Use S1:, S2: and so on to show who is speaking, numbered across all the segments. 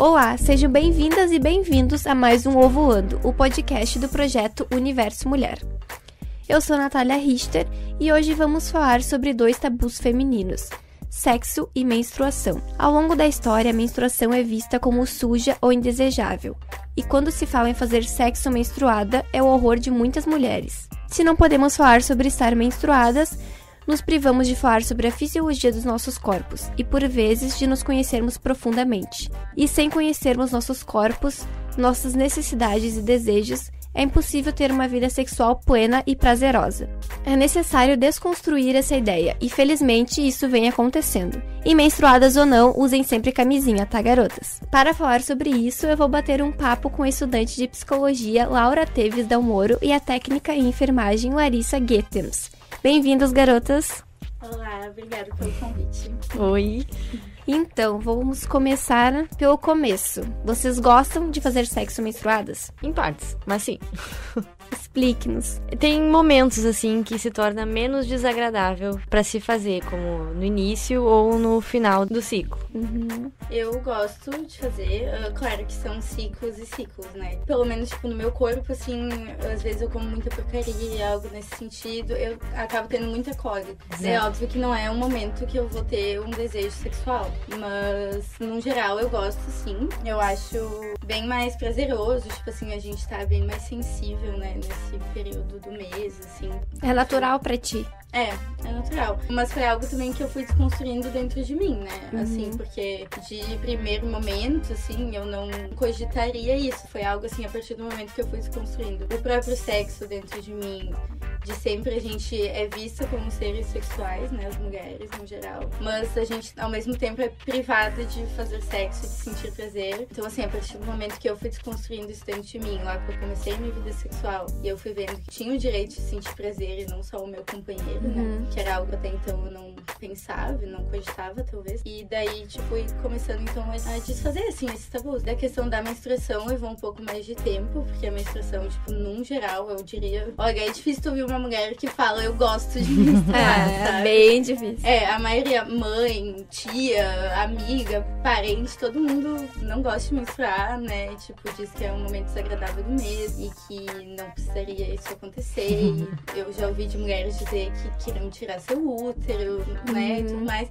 S1: Olá, sejam bem-vindas e bem-vindos a mais um Ovoando, o podcast do projeto Universo Mulher. Eu sou Natália Richter e hoje vamos falar sobre dois tabus femininos: sexo e menstruação. Ao longo da história, a menstruação é vista como suja ou indesejável, e quando se fala em fazer sexo menstruada, é o horror de muitas mulheres. Se não podemos falar sobre estar menstruadas, nos privamos de falar sobre a fisiologia dos nossos corpos e, por vezes, de nos conhecermos profundamente. E sem conhecermos nossos corpos, nossas necessidades e desejos, é impossível ter uma vida sexual plena e prazerosa. É necessário desconstruir essa ideia, e felizmente isso vem acontecendo. E menstruadas ou não, usem sempre camisinha, tá, garotas? Para falar sobre isso, eu vou bater um papo com a estudante de psicologia Laura Teves Dalmoro e a técnica em enfermagem Larissa Goetens. Bem-vindas, garotas!
S2: Olá, obrigada pelo convite.
S3: Oi!
S1: Então, vamos começar pelo começo. Vocês gostam de fazer sexo menstruadas?
S3: Em partes, mas sim.
S1: Explique-nos.
S3: Tem momentos assim que se torna menos desagradável para se fazer, como no início ou no final do ciclo.
S1: Uhum.
S2: Eu gosto de fazer, uh, claro que são ciclos e ciclos, né? Pelo menos, tipo, no meu corpo, assim, às vezes eu como muita porcaria, algo nesse sentido, eu acabo tendo muita cólica. É óbvio que não é um momento que eu vou ter um desejo sexual, mas no geral eu gosto sim. Eu acho bem mais prazeroso, tipo assim, a gente tá bem mais sensível, né, nesse período do mês, assim.
S1: É natural para ti?
S2: É, é natural. Mas foi algo também que eu fui desconstruindo dentro de mim, né?
S1: Uhum.
S2: Assim, porque de primeiro momento, assim, eu não cogitaria isso. Foi algo assim, a partir do momento que eu fui desconstruindo o próprio sexo dentro de mim. De sempre a gente é vista como seres sexuais, né? As mulheres no geral. Mas a gente, ao mesmo tempo, é privada de fazer sexo, de sentir prazer. Então, assim, a partir do momento que eu fui desconstruindo isso dentro de mim, lá que eu comecei minha vida sexual, e eu fui vendo que tinha o direito de sentir prazer e não só o meu companheiro, né?
S1: Uhum.
S2: Que era algo até então eu não pensava, não cogitava, talvez. E daí, tipo, começando então a desfazer, assim, esses tabus. Da questão da menstruação levou um pouco mais de tempo, porque a menstruação, tipo, num geral, eu diria. Olha, é difícil tu ouvir uma mulher que fala eu gosto de menstruar.
S1: É,
S2: sabe?
S1: bem difícil.
S2: É, a maioria, mãe, tia, amiga, parente, todo mundo não gosta de menstruar, né? Tipo, diz que é um momento desagradável do mês e que não precisaria isso acontecer. Eu já ouvi de mulheres dizer que queriam tirar seu útero, né? E tudo mais.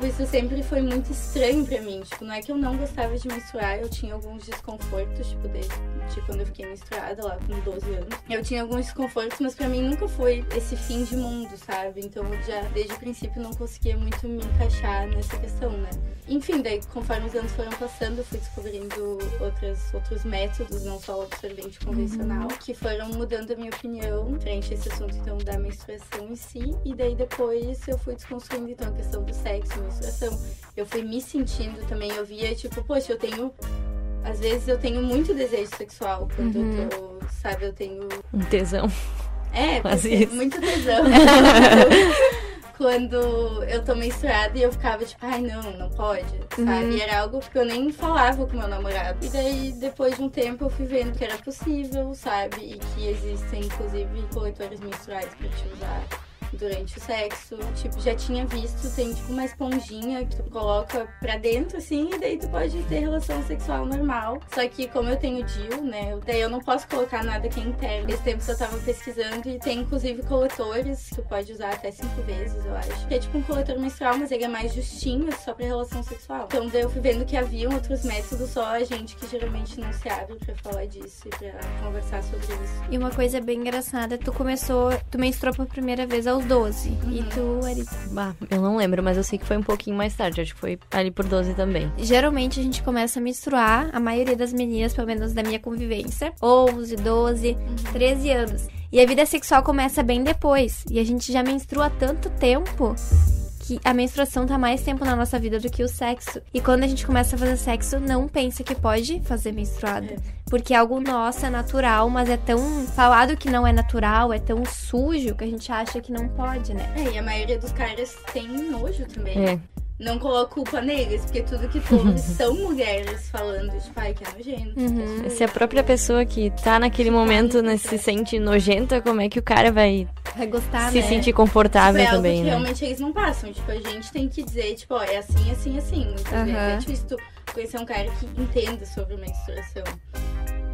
S2: Isso sempre foi muito estranho pra mim. Tipo, não é que eu não gostava de menstruar, eu tinha alguns desconfortos, tipo, desde de quando eu fiquei menstruada lá com 12 anos. Eu tinha alguns desconfortos, mas pra mim nunca foi esse fim de mundo, sabe? Então eu já, desde o princípio, não conseguia muito me encaixar nessa questão, né? Enfim, daí, conforme os anos foram passando, eu fui descobrindo outras, outros métodos, não só o absorvente convencional, que foram mudando a minha opinião frente a esse assunto, então, da menstruação em si. E daí, depois, eu fui desconstruindo, então, a questão do sexo, menstruação. Eu fui me sentindo também, eu via, tipo, poxa, eu tenho às vezes eu tenho muito desejo sexual quando
S1: Uhum.
S2: eu tô, sabe, eu tenho.
S3: Um tesão.
S2: É,
S3: Quase
S2: porque-
S3: isso.
S2: muito tesão. quando eu tô menstruada e eu ficava tipo, ai não, não pode, sabe?
S1: Uhum.
S2: E era algo que eu nem falava com meu namorado. E daí, depois de um tempo, eu fui vendo que era possível, sabe? E que existem, inclusive, coletores menstruais pra te usar durante o sexo. Tipo, já tinha visto, tem tipo uma esponjinha que tu coloca pra dentro, assim, e daí tu pode ter relação sexual normal. Só que como eu tenho DIU, né, daí eu não posso colocar nada que é interno. Esse tempo eu tava pesquisando e tem inclusive coletores que tu pode usar até cinco vezes, eu acho. Que é tipo um coletor menstrual, mas ele é mais justinho, é só pra relação sexual. Então daí eu fui vendo que havia outros métodos, só a gente que geralmente não se abre pra falar disso e pra conversar sobre isso.
S1: E uma coisa bem engraçada, tu começou, tu menstruou pela primeira vez aos 12. E tu, Larissa?
S3: Bah, eu não lembro, mas eu sei que foi um pouquinho mais tarde. Acho que foi ali por 12 também.
S1: Geralmente a gente começa a menstruar, a maioria das meninas, pelo menos da minha convivência, 11, 12, 13 anos. E a vida sexual começa bem depois. E a gente já menstrua há tanto tempo que a menstruação tá mais tempo na nossa vida do que o sexo. E quando a gente começa a fazer sexo, não pensa que pode fazer menstruada. Porque é algo nosso, é natural, mas é tão falado que não é natural, é tão sujo que a gente acha que não pode, né?
S2: É, e a maioria dos caras tem nojo também.
S3: É.
S2: Não coloco culpa neles, porque tudo que tu ouve são mulheres falando, tipo, ai, que é nojento.
S1: Uhum.
S2: é.
S3: Se a própria pessoa que tá naquele momento né, se sente nojenta, como é que o cara vai
S1: Vai gostar,
S3: se
S1: né?
S3: sentir confortável
S2: Tipo, é algo
S3: também,
S2: que
S3: né?
S2: realmente eles não passam. Tipo, a gente tem que dizer, tipo, ó, é assim, assim, assim. Muitas vezes
S1: Aham.
S2: é difícil tu conhecer um cara que entenda sobre menstruação.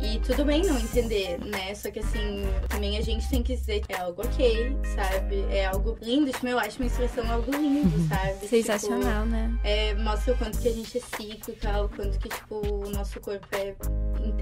S2: E tudo bem não entender, né? Só que assim, também a gente tem que dizer que é algo ok, sabe? É algo lindo. Tipo, eu acho menstruação algo lindo, sabe?
S1: Sensacional,
S2: tipo,
S1: né?
S2: É, mostra o quanto que a gente é e tal, o quanto que, tipo, o nosso corpo é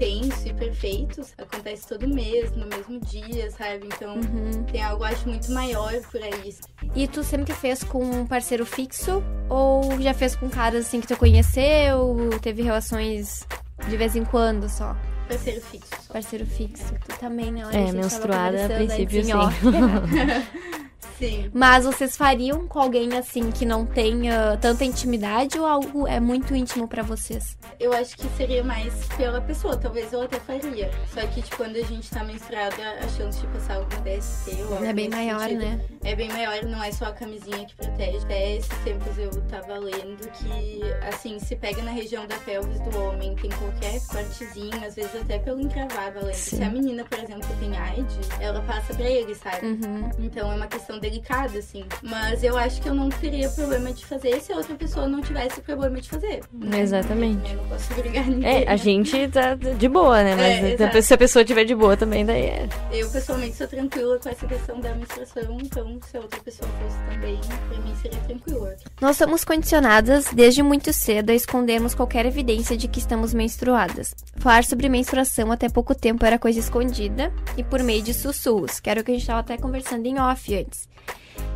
S2: intenso e perfeito. Acontece todo mês, no mesmo dia, sabe? Então
S1: Uhum.
S2: tem algo, acho, muito maior por aí.
S1: E tu sempre fez com um parceiro fixo? Ou já fez com caras assim que tu conheceu? Teve relações de vez em quando só?
S2: Parceiro fixo.
S1: Parceiro fixo. Tu também, né? Olha,
S3: É, menstruada, a princípio, sim.
S2: Sim.
S1: Mas vocês fariam com alguém assim que não tenha tanta intimidade ou algo é muito íntimo pra vocês?
S2: Eu acho que seria mais pela pessoa, talvez eu até faria. Só que, tipo, quando a gente tá menstruada, a chance de passar algum DST ou algo
S1: É bem maior,
S2: sentido
S1: né?
S2: É bem maior, não é só a camisinha que protege. Até esses tempos eu tava lendo que, assim, se pega na região da pelvis do homem, tem qualquer cortezinho, às vezes até pelo encravado. Além. Se a menina, por exemplo, tem AIDS, ela passa pra ele, sabe?
S1: Uhum.
S2: Então é uma questão delicada, assim. Mas eu acho que eu não teria problema de fazer se a outra pessoa não tivesse problema de fazer.
S3: Exatamente.
S2: Eu não posso obrigar ninguém.
S3: É, a gente tá de boa, né? Mas
S2: É,
S3: se a pessoa tiver de boa também, daí é.
S2: Eu pessoalmente sou tranquila com essa questão da menstruação, então se a outra pessoa fosse também, pra mim seria tranquila.
S1: Nós somos condicionadas desde muito cedo a escondermos qualquer evidência de que estamos menstruadas. Falar sobre menstruação até pouco tempo era coisa escondida e por meio de sussurros, que era o que a gente estava até conversando em off antes.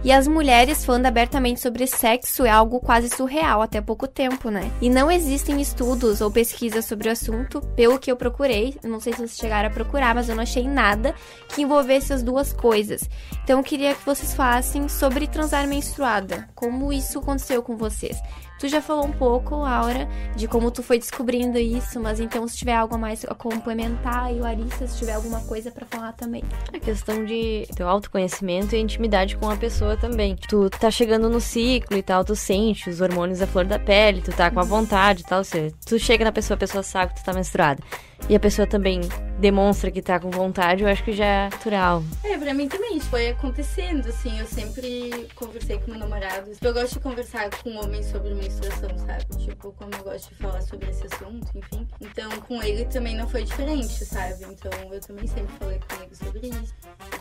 S1: E as mulheres falando abertamente sobre sexo é algo quase surreal até pouco tempo, né? E não existem estudos ou pesquisas sobre o assunto, pelo que eu procurei. Não sei se vocês chegaram a procurar, mas eu não achei nada que envolvesse as duas coisas. Então eu queria que vocês falassem sobre transar menstruada. Como isso aconteceu com vocês? Tu já falou um pouco, Aura, de como tu foi descobrindo isso, mas então se tiver algo a mais a complementar, e Larissa, se tiver alguma coisa pra falar também.
S3: A questão de teu autoconhecimento e intimidade com a pessoa também. Tu tá chegando no ciclo e tal, tu sente os hormônios à flor da pele, tu tá com a vontade e tal. Tu chega na pessoa, a pessoa sabe que tu tá menstruada. E a pessoa também demonstra que tá com vontade, eu acho que já é natural.
S2: É, pra mim também, isso foi acontecendo, assim, eu sempre conversei com meu namorado. Eu gosto de conversar com homens sobre menstruação, sabe? Tipo, como eu gosto de falar sobre esse assunto, enfim. Então, com ele também não foi diferente, sabe? Então, eu também sempre falei com ele sobre isso.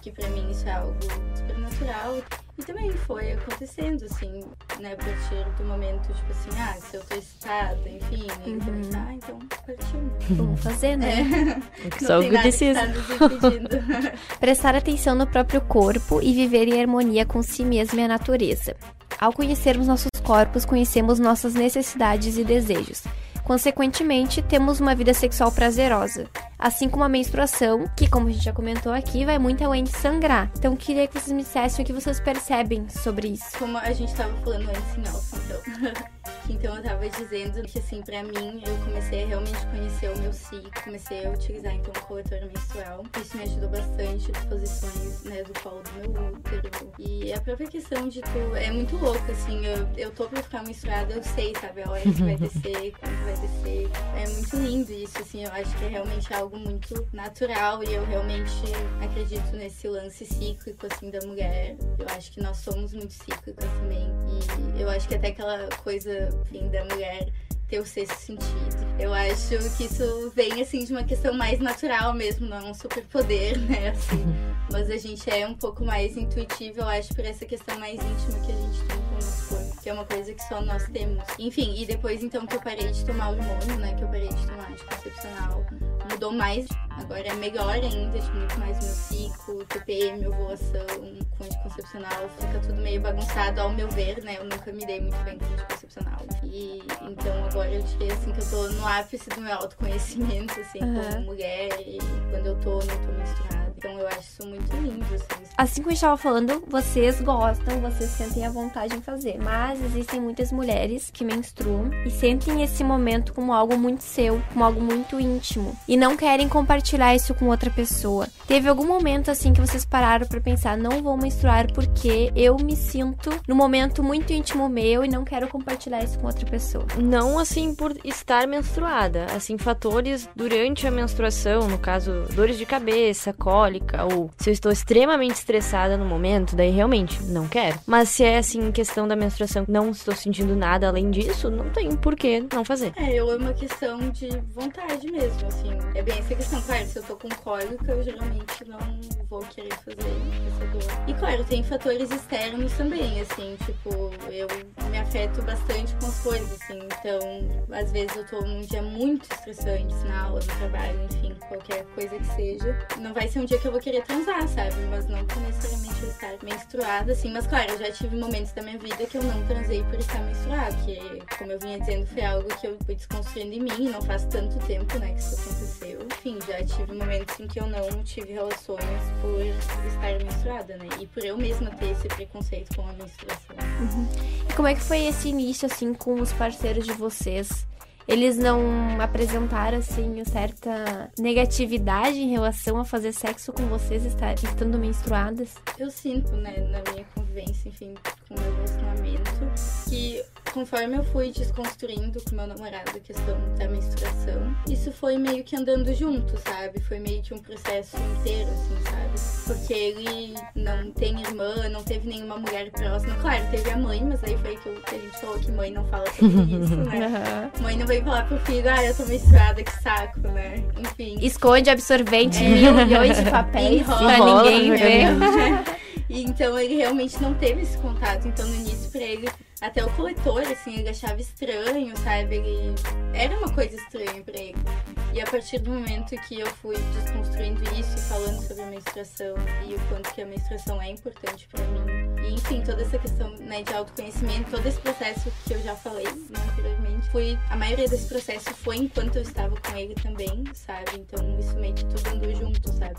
S2: Que pra mim isso é algo super natural. E também foi acontecendo, assim, né? A partir do momento, tipo assim, ah, se eu tô excitada, enfim. Tá, ah, então partiu.
S1: Vamos fazer, né?
S2: Não
S3: só o que precisa.
S2: tá.
S1: Prestar atenção no próprio corpo e viver em harmonia com si mesmo e a natureza. Ao conhecermos nossos corpos, conhecemos nossas necessidades e desejos. Consequentemente, temos uma vida sexual prazerosa. Assim como a menstruação, que, como a gente já comentou aqui, vai muito além de sangrar. Então, queria que vocês me dissessem o que vocês percebem sobre isso.
S2: Como a gente tava falando antes em off, então. então eu tava dizendo que assim, pra mim, eu comecei a realmente conhecer o meu ciclo, comecei a utilizar então o coletor menstrual. Isso me ajudou bastante, as posições, né, do colo do meu útero. E a própria questão de tu é muito louca, assim, eu, eu tô pra ficar menstruada, eu sei, sabe, a hora que vai descer, quando vai descer. É muito lindo isso, assim, eu acho que é realmente algo muito natural e eu realmente acredito nesse lance cíclico, assim, da mulher. Eu acho que nós somos muito cíclicas também. E eu acho que até aquela coisa, enfim, da mulher ter o sexto sentido. Eu acho que isso vem, assim, de uma questão mais natural mesmo, não é um superpoder, né, assim. Mas a gente é um pouco mais intuitivo, eu acho, por essa questão mais íntima que a gente tem com o nosso corpo, que é uma coisa que só nós temos. Enfim, e depois, então, que eu parei de tomar hormônio, né, que eu parei de tomar anticoncepcional, mudou mais. Agora é melhor ainda, tipo, muito mais meu ciclo, TPM, ovulação, com anticoncepcional, fica tudo meio bagunçado, ao meu ver, né? Eu nunca me dei muito bem com anticoncepcional. E então agora eu diria assim que eu tô no ápice do meu autoconhecimento, assim,
S1: Aham.
S2: como mulher, e quando eu tô, não tô menstruada. Então eu acho isso muito lindo, assim.
S1: Assim como gente estava falando, vocês gostam, vocês sentem a vontade em fazer. Mas existem muitas mulheres que menstruam e sentem esse momento como algo muito seu, como algo muito íntimo. E não querem compartilhar isso com outra pessoa. Teve algum momento assim que vocês pararam pra pensar, não vou menstruar porque eu me sinto num momento muito íntimo meu e não quero compartilhar isso com outra pessoa.
S3: Não assim por estar menstruada, assim fatores durante a menstruação, no caso dores de cabeça, cólica, cólica ou se eu estou extremamente estressada no momento, daí realmente não quero. Mas se é assim, questão da menstruação, não estou sentindo nada além disso, não tem por que não fazer.
S2: É, eu é uma questão de vontade mesmo, assim. É bem essa questão. Claro, se eu tô com cólica, eu geralmente não vou querer fazer essa dor. E claro, tem fatores externos também, assim, tipo, eu me afeto bastante com as coisas, assim. Então, às vezes eu tô num dia muito estressante na aula, no trabalho, enfim, qualquer coisa que seja. Não vai ser um dia que eu vou querer transar, sabe? Mas não por necessariamente eu estar menstruada, assim. Mas claro, eu já tive momentos da minha vida que eu não transei por estar menstruada, que, como eu vinha dizendo, foi algo que eu fui desconstruindo em mim, não faz tanto tempo, né, que isso aconteceu. Enfim, já tive momentos em que eu não tive relações por estar menstruada, né? E por eu mesma ter esse preconceito com a menstruação.
S1: Uhum. E como é que foi esse início, assim, com os parceiros de vocês? Eles não apresentaram, assim, certa negatividade em relação a fazer sexo com vocês estar, estando menstruadas?
S2: Eu sinto, né, na minha convivência, enfim, com o meu relacionamento, que conforme eu fui desconstruindo com meu namorado a questão da menstruação, isso foi meio que andando junto, sabe? Foi meio que um processo inteiro, assim, sabe? Porque ele não tem irmã, não teve nenhuma mulher próxima. Claro, teve a mãe, mas aí foi que, que a gente falou que mãe não fala sobre isso, né? Mãe não veio falar pro filho, ah, eu tô menstruada, que saco, né? Enfim.
S1: Esconde absorvente em mil milhões de papéis pra ninguém ver.
S2: E então ele realmente não teve esse contato. Então no início pra ele, até o coletor, assim, ele achava estranho, sabe? Ele era uma coisa estranha pra ele. E a partir do momento que eu fui desconstruindo isso e falando sobre a menstruação e o quanto que a menstruação é importante pra mim. E enfim, toda essa questão né, de autoconhecimento, todo esse processo que eu já falei né, anteriormente, a maioria desse processo foi enquanto eu estava com ele também, sabe? Então isso meio que tudo andou junto, sabe?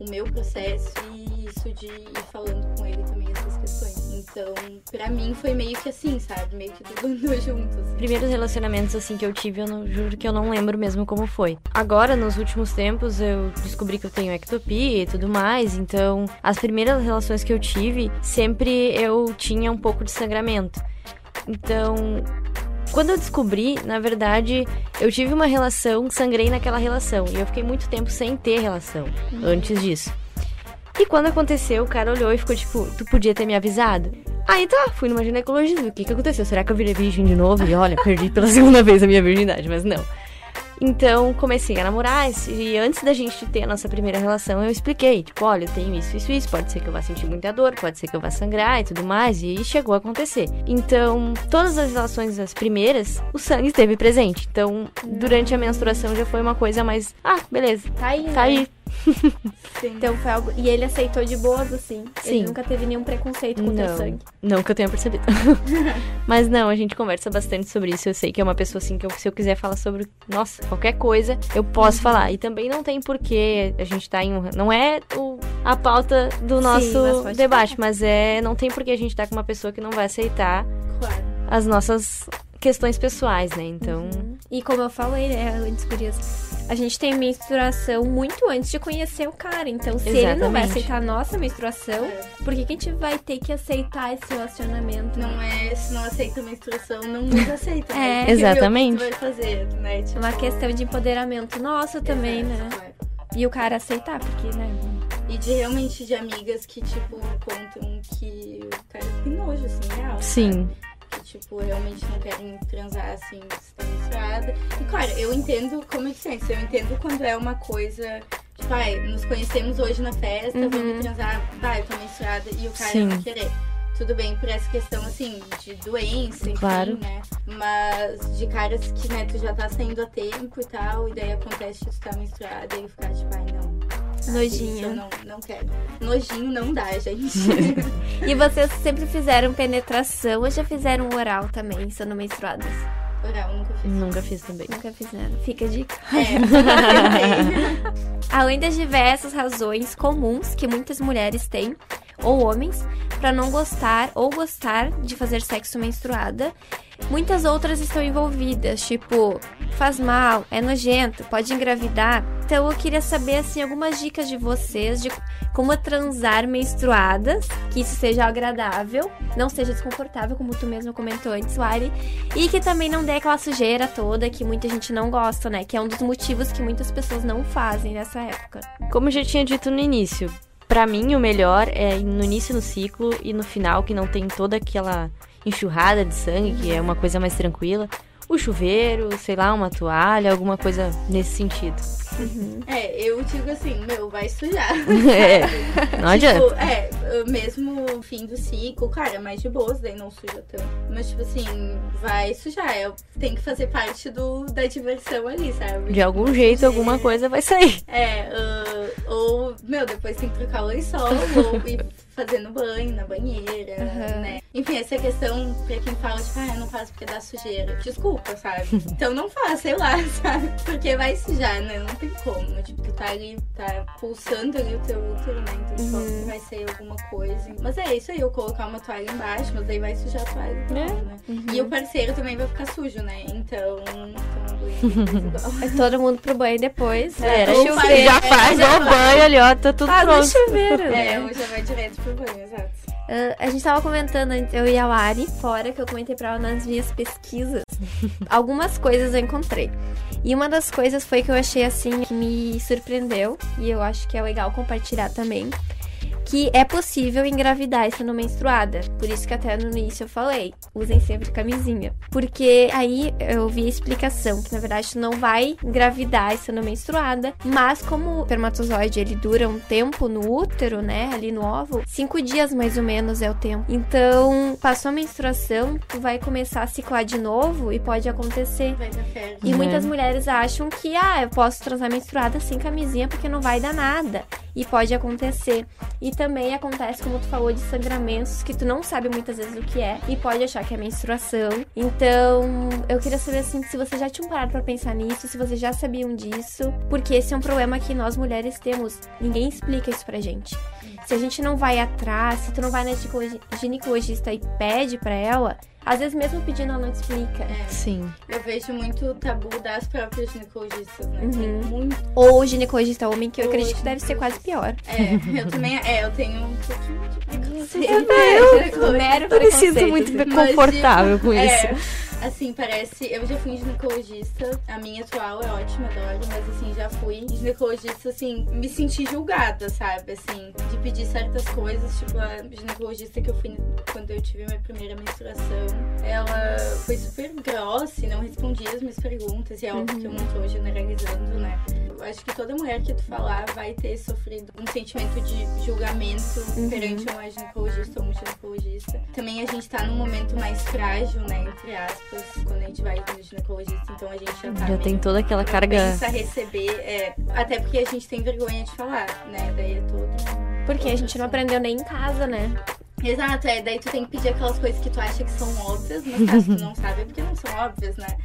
S2: O meu processo e isso de ir falando com ele também essas questões. Então, pra mim foi meio que assim, sabe? Meio que tudo andou junto. Assim.
S3: Primeiros relacionamentos assim que eu tive, eu não, juro que eu não lembro mesmo como foi. Agora, nos últimos tempos, eu descobri que eu tenho ectopia e tudo mais, então as primeiras relações que eu tive, sempre eu tinha um pouco de sangramento. Então, quando eu descobri, na verdade, eu tive uma relação, sangrei naquela relação. E eu fiquei muito tempo sem ter relação uhum. antes disso. E quando aconteceu, o cara olhou e ficou tipo, tu podia ter me avisado? Aí tá, fui numa ginecologista, o que que aconteceu? Será que eu virei virgem de novo? E olha, perdi pela segunda vez a minha virgindade, mas não. Então comecei a namorar e antes da gente ter a nossa primeira relação eu expliquei, tipo, olha, eu tenho isso, isso, isso, pode ser que eu vá sentir muita dor, pode ser que eu vá sangrar e tudo mais, e chegou a acontecer. Então, todas as relações as primeiras, o sangue esteve presente. Então, durante a menstruação já foi uma coisa mais, ah, beleza.
S1: Tá aí.
S3: Tá
S1: né?
S3: Aí.
S1: Então foi algo. E ele aceitou de boas, assim. Sim. Ele nunca teve nenhum preconceito com o teu sangue.
S3: Não que eu tenha percebido. Mas não, a gente conversa bastante sobre isso. Eu sei que é uma pessoa assim que eu, se eu quiser falar sobre, nossa, qualquer coisa, eu posso uhum. falar. E também não tem porquê a gente tá em um. Não é o, a pauta do nosso Sim, mas debate, falar. mas é. Não tem porquê a gente tá com uma pessoa que não vai aceitar
S2: claro.
S3: as nossas questões pessoais, né? Então. Uhum.
S1: E como eu falei, né, antes, Curias, a gente tem menstruação muito antes de conhecer o cara. Então, se Exatamente. ele não vai aceitar a nossa menstruação, por que, que a gente vai ter que aceitar esse relacionamento?
S2: Não é, se não aceita a menstruação, não nos aceita.
S3: Né? é, exatamente.
S2: vai fazer, né? Tipo...
S1: Uma questão de empoderamento nosso também, Exato, né? Claro. E o cara aceitar, porque, né?
S2: E de realmente de amigas que, tipo, contam que o cara tem nojo, assim, real.
S3: Sim.
S2: Sabe? Que, tipo, realmente não querem transar assim, se tá menstruada. E claro, eu entendo, como eu disse antes, eu entendo quando é uma coisa. Tipo, ai, nos conhecemos hoje na festa, uhum. vamos transar, vai, eu tô menstruada, e o cara Sim. não querer tudo bem por essa questão, assim, de doença, enfim,
S3: claro.
S2: né? Mas de caras que, né, tu já tá saindo a tempo e tal, e daí acontece que tu tá menstruada e ficar tipo, ai, não.
S1: Nojinho.
S2: Eu não, não quero. Nojinho não dá, gente.
S1: e vocês sempre fizeram penetração ou já fizeram oral também, sendo menstruadas?
S2: Oral, nunca fiz.
S3: Nunca fiz também.
S1: Nunca fizeram. Fica a dica.
S2: É.
S1: Além das diversas razões comuns que muitas mulheres têm, ou homens, para não gostar ou gostar de fazer sexo menstruada, muitas outras estão envolvidas, tipo, faz mal, é nojento, pode engravidar. Então eu queria saber assim algumas dicas de vocês de como transar menstruadas, que isso seja agradável, não seja desconfortável, como tu mesmo comentou antes, Wari, e que também não dê aquela sujeira toda que muita gente não gosta, né? Que é um dos motivos que muitas pessoas não fazem nessa época.
S3: Como eu já tinha dito no início, para mim o melhor é no início no ciclo e no final que não tem toda aquela enxurrada de sangue, que é uma coisa mais tranquila. O chuveiro, sei lá, uma toalha, alguma coisa nesse sentido.
S2: Uhum. É, eu digo assim, meu, vai sujar.
S3: É, não adianta.
S2: Tipo, é, mesmo fim do ciclo, cara, é mais de boas, daí não suja tanto. Mas, tipo assim, vai sujar. É, tem que fazer parte do, da diversão ali, sabe?
S3: De algum jeito, alguma coisa vai sair.
S2: É, uh, ou, meu, depois tem que trocar o lençol, ou ir fazendo banho na banheira, uhum. né? Enfim, essa questão, pra quem fala, tipo, ah, eu não faço porque dá sujeira. Desculpa, sabe? Então não faça, sei lá, sabe? Porque vai sujar, né? Não tem como. Tipo, tu tá ali, tá pulsando ali o teu útero, né? Então uhum. vai ser alguma coisa. Mas é isso aí, eu colocar uma toalha embaixo, mas aí vai sujar a toalha é. né? Uhum. E o parceiro também vai ficar sujo, né? Então, então
S1: é todo mundo pro banho depois.
S3: É, era chuveiro. Já faz é, o banho ali, ó, tá tudo
S1: faz
S3: pronto.
S1: chuveiro.
S2: É, já vai direto pro banho, exato.
S1: Uh, a gente tava comentando, eu e a Lari, fora, que eu comentei pra ela nas minhas pesquisas. algumas coisas eu encontrei. E uma das coisas foi que eu achei assim que me surpreendeu e eu acho que é legal compartilhar também que é possível engravidar estando menstruada. Por isso que até no início eu falei, usem sempre camisinha. Porque aí eu vi a explicação que na verdade tu não vai engravidar estando menstruada, mas como o espermatozoide ele dura um tempo no útero, né, ali no óvulo, cinco dias mais ou menos é o tempo. Então, passou a menstruação, tu vai começar a ciclar de novo e pode acontecer.
S2: Vai dar
S1: E muitas mulheres acham que, ah, eu posso transar menstruada sem camisinha porque não vai dar nada. E pode acontecer. E também acontece, como tu falou, de sangramentos que tu não sabe muitas vezes o que é e pode achar que é menstruação. Então, eu queria saber assim se vocês já tinham parado para pensar nisso, se vocês já sabiam disso, porque esse é um problema que nós mulheres temos. Ninguém explica isso pra gente. Se a gente não vai atrás, se tu não vai na ginecologista e pede pra ela, às vezes, mesmo pedindo, ela não explica.
S2: É.
S3: Sim.
S2: Eu vejo muito tabu das próprias ginecologistas, né? Uhum. Muito...
S1: Ou ginecologista homem, que eu acredito que deve ser quase pior.
S2: É, eu também. É, eu tenho um pouquinho de preconceito.
S1: Eu, mero
S3: eu me sinto muito confortável com
S2: é,
S3: isso.
S2: Assim, parece. Eu já fui ginecologista. A minha atual é ótima, adoro. Mas, assim, já fui ginecologista, assim, me senti julgada, sabe? Assim, de pedir certas coisas. Tipo, a ginecologista que eu fui quando eu tive minha primeira menstruação, ela foi super grossa e não respondia as minhas perguntas. E é óbvio uhum. que eu não tô generalizando, né? Eu acho que toda mulher que tu falar vai ter sofrido um sentimento de julgamento uhum. perante uma ginecologista ou um ginecologista. Também a gente tá num momento mais frágil, né? Entre aspas quando a gente vai no ginecologista, então a gente já tá.
S3: Já tem toda aquela carga.
S2: Pensa receber, é, até porque a gente tem vergonha de falar, né? Daí é todo.
S1: Porque a gente não aprendeu nem em casa, né?
S2: Exato, é, daí tu tem que pedir aquelas coisas que tu acha que são óbvias, mas caso tu não sabe é porque não são óbvias, né?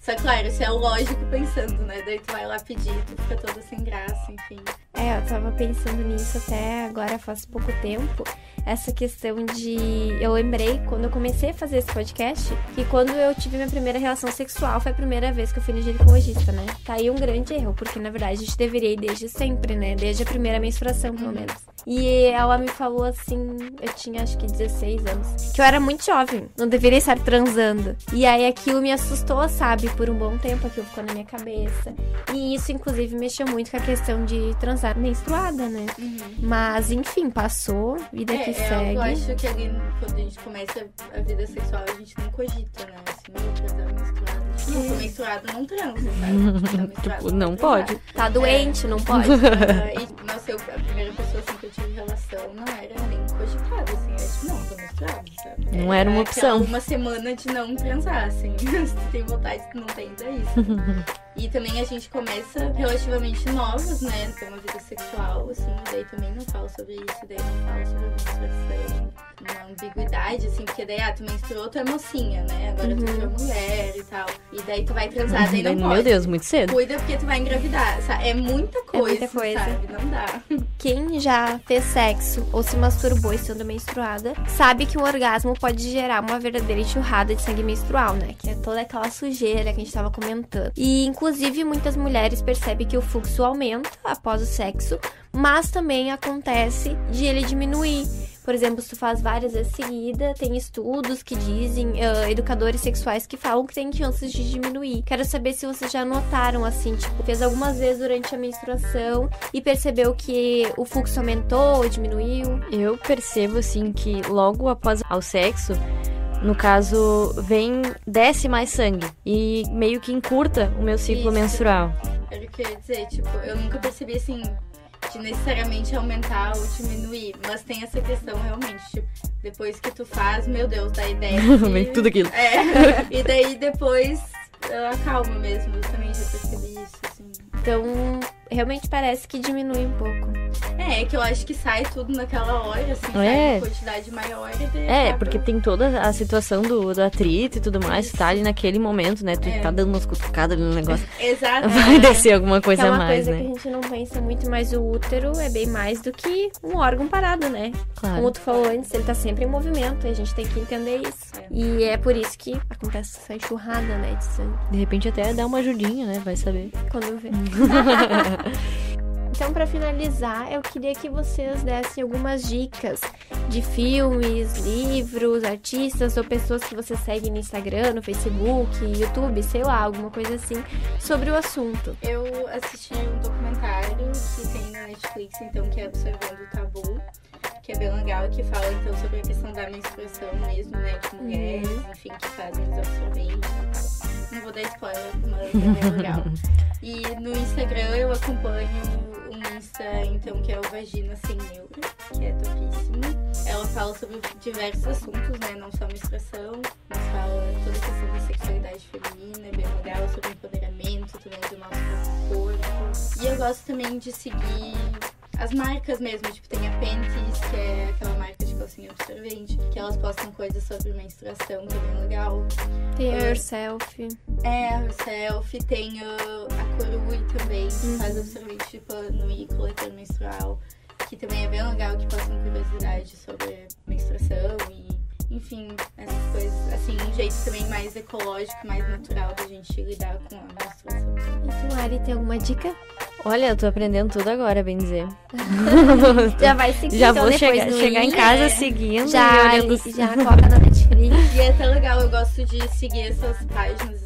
S2: Só claro, isso é o lógico pensando, né? Daí tu vai lá pedir, tu fica toda sem graça, enfim.
S1: É, eu tava pensando nisso até agora faz pouco tempo essa questão de. Eu lembrei quando eu comecei a fazer esse podcast que quando eu tive minha primeira relação sexual foi a primeira vez que eu fui no ginecologista, né? Tá aí um grande erro, porque na verdade a gente deveria ir desde sempre, né? Desde a primeira menstruação, pelo menos. E ela me falou assim, eu tinha acho que 16 anos, que eu era muito jovem, não deveria estar transando. E aí aquilo me assustou, sabe? Por um bom tempo aquilo ficou na minha cabeça. E isso, inclusive, mexeu muito com a questão de transar menstruada, né? Uhum. Mas, enfim, passou, vida é, que é, segue.
S2: Eu acho que ali, quando a gente começa a vida sexual, a gente não cogita, né? Assim, meu, transar menstruada. Tipo, não, menstruada, não transa, sabe?
S3: tipo, não pode.
S1: Tá doente, é. não pode.
S2: e, nossa, eu, a primeira pessoa assim, que eu tive relação não era nem cogitada, assim. Era tipo, não, tô menstruada, sabe?
S3: Não era uma opção.
S2: Uma semana de não transar, assim. Se tem vontade, não tem, é isso. E também a gente começa relativamente novos, né? Ter uma vida sexual, assim, daí também não falo sobre isso, daí não falo sobre menstruação, uma ambiguidade, assim, porque daí, ah, tu menstruou, tu é mocinha, né? Agora tu virou mulher e tal. E daí tu vai transar, daí não
S3: Meu
S2: pode.
S3: Deus, muito cedo.
S2: Cuida porque tu vai engravidar, sabe? É muita coisa,
S1: muita coisa.
S2: sabe? Não dá.
S1: Quem já fez sexo ou se masturbou estando menstruada sabe que o orgasmo pode gerar uma verdadeira enxurrada de sangue menstrual, né? Que é toda aquela sujeira que a gente tava comentando. E inclusive muitas mulheres percebem que o fluxo aumenta após o sexo, mas também acontece de ele diminuir. Por exemplo, se tu faz várias vezes seguida, tem estudos que dizem, ah, educadores sexuais que falam que tem chances de diminuir. Quero saber se vocês já notaram, assim, tipo, fez algumas vezes durante a menstruação e percebeu que o fluxo aumentou, diminuiu.
S3: Eu percebo, assim, que logo após o sexo, no caso, vem, desce mais sangue e meio que encurta o meu ciclo
S2: Isso.
S3: menstrual.
S2: Era o que eu ia dizer, tipo, eu nunca percebi assim de necessariamente aumentar ou diminuir, mas tem essa questão realmente, tipo, depois que tu faz, meu Deus, dá ideia.
S3: Vem tudo aquilo.
S2: É. E daí depois eu acalmo mesmo, eu também já percebi isso, assim.
S1: Então, realmente parece que diminui um pouco.
S2: É, é que eu acho que sai tudo naquela hora, assim, sai
S3: É.
S2: uma quantidade maior e
S3: É,
S2: acaba.
S3: porque tem toda a situação do, do atrito e tudo mais, tu tá ali naquele momento, né? Tu
S2: É.
S3: tá dando umas cutucadas ali no negócio.
S2: Exato.
S3: Vai descer alguma
S1: Que
S3: coisa
S1: é
S3: a
S1: uma
S3: mais,
S1: coisa
S3: né?
S1: que a gente não pensa muito, mas o útero é bem mais do que um órgão parado, né? Como
S3: Claro.
S1: tu falou antes, ele tá sempre em movimento e a gente tem que entender isso.
S2: É.
S1: E é por isso que acontece essa enxurrada, né, de sangue,
S3: De repente até dá uma ajudinha, né? Vai saber.
S1: quando vê. então, pra finalizar, eu queria que vocês dessem algumas dicas de filmes, livros, artistas ou pessoas que você segue no Instagram, no Facebook, YouTube, sei lá, alguma coisa assim, sobre o assunto.
S2: Eu assisti um documentário que tem na Netflix, então, que é Observando o Tabu, que é bem legal, que fala, então, sobre a questão da menstruação mesmo, né, de mulheres, enfim, que fazem os absorventes e tal. Não vou dar spoiler, mas é bem legal. E no Instagram eu acompanho Insta, então, que é o Vagina Sem Neuro, que é topíssimo. Ela fala sobre diversos assuntos, né, não só menstruação, mas fala toda a questão da sexualidade feminina, bem legal, sobre empoderamento também do nosso corpo. E eu gosto também de seguir as marcas mesmo, tipo, tem a Panties, que é aquela marca de calcinha absorvente, que elas postam coisas sobre menstruação, que é bem legal.
S1: Tem a
S2: É.
S1: Yourself.
S2: É, a Herself, tem a Corui também, que faz absorvente de pano e coletor menstrual, que também é bem legal, que passam curiosidade sobre menstruação e, enfim, essas coisas. Assim, um jeito também mais ecológico, mais natural da gente lidar com a menstruação.
S1: E tu, Ari, tem alguma dica?
S3: Olha, eu tô aprendendo tudo agora, bem dizer.
S1: Já vai seguir
S3: Já
S1: então,
S3: vou
S1: depois
S3: chegar,
S1: no
S3: chegar em casa seguindo e
S1: Já,
S3: olhando.
S1: já coloca na Netflix.
S2: E é até legal, eu gosto de seguir essas páginas.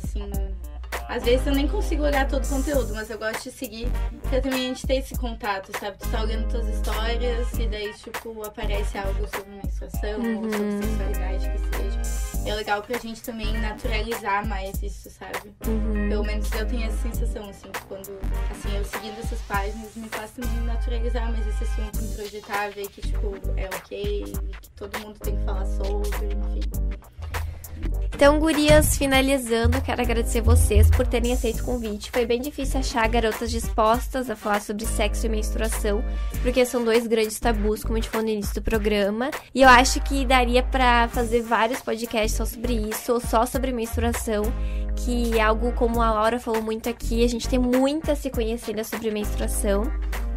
S2: Às vezes eu nem consigo olhar todo o conteúdo, mas eu gosto de seguir pra também a gente ter esse contato, sabe? Tu tá olhando tuas histórias e daí, tipo, aparece algo sobre menstruação ou sobre sexualidade que seja. E é legal pra gente também naturalizar mais isso, sabe?
S1: Uhum.
S2: Pelo menos eu tenho essa sensação, assim, que quando, assim, eu seguindo essas páginas me faz também naturalizar mais esse assunto, introjetar, ver que, tipo, é ok, que todo mundo tem que falar sobre, enfim.
S1: Então, gurias, finalizando, quero agradecer vocês por terem aceito o convite. Foi bem difícil achar garotas dispostas a falar sobre sexo e menstruação, porque são dois grandes tabus, como a gente falou no início do programa. E eu acho que daria pra fazer vários podcasts só sobre isso, ou só sobre menstruação, que é algo como a Laura falou muito aqui, a gente tem muito a se conhecer sobre menstruação.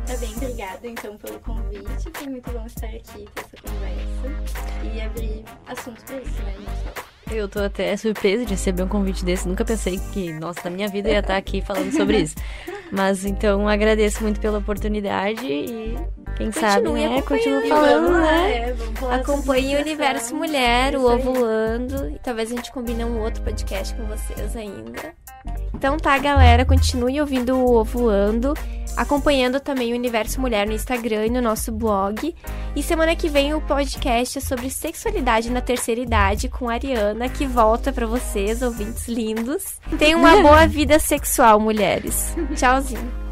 S2: Tá bem, obrigada então pelo convite. Foi muito bom estar aqui, ter essa conversa e abrir assunto pra isso, né? Só.
S3: Eu tô até surpresa de receber um convite desse. Nunca pensei que, nossa, na minha vida eu ia estar aqui falando sobre isso. Mas então agradeço muito pela oportunidade e quem sabe,
S1: Continue
S3: né? Continuo
S1: acompanhando.
S3: falando,
S2: vamos
S3: né?
S2: é,
S1: Acompanhe o. Universo Mulher, o. Ovulando. E talvez a gente combine um outro podcast com vocês ainda. Então tá, galera, continue ouvindo o Ovulando, acompanhando também o Universo Mulher no Instagram e no nosso blog. E semana que vem o podcast é sobre sexualidade na terceira idade com a Ariana, que volta pra vocês, ouvintes lindos. Tenham uma boa vida sexual, mulheres. Tchauzinho.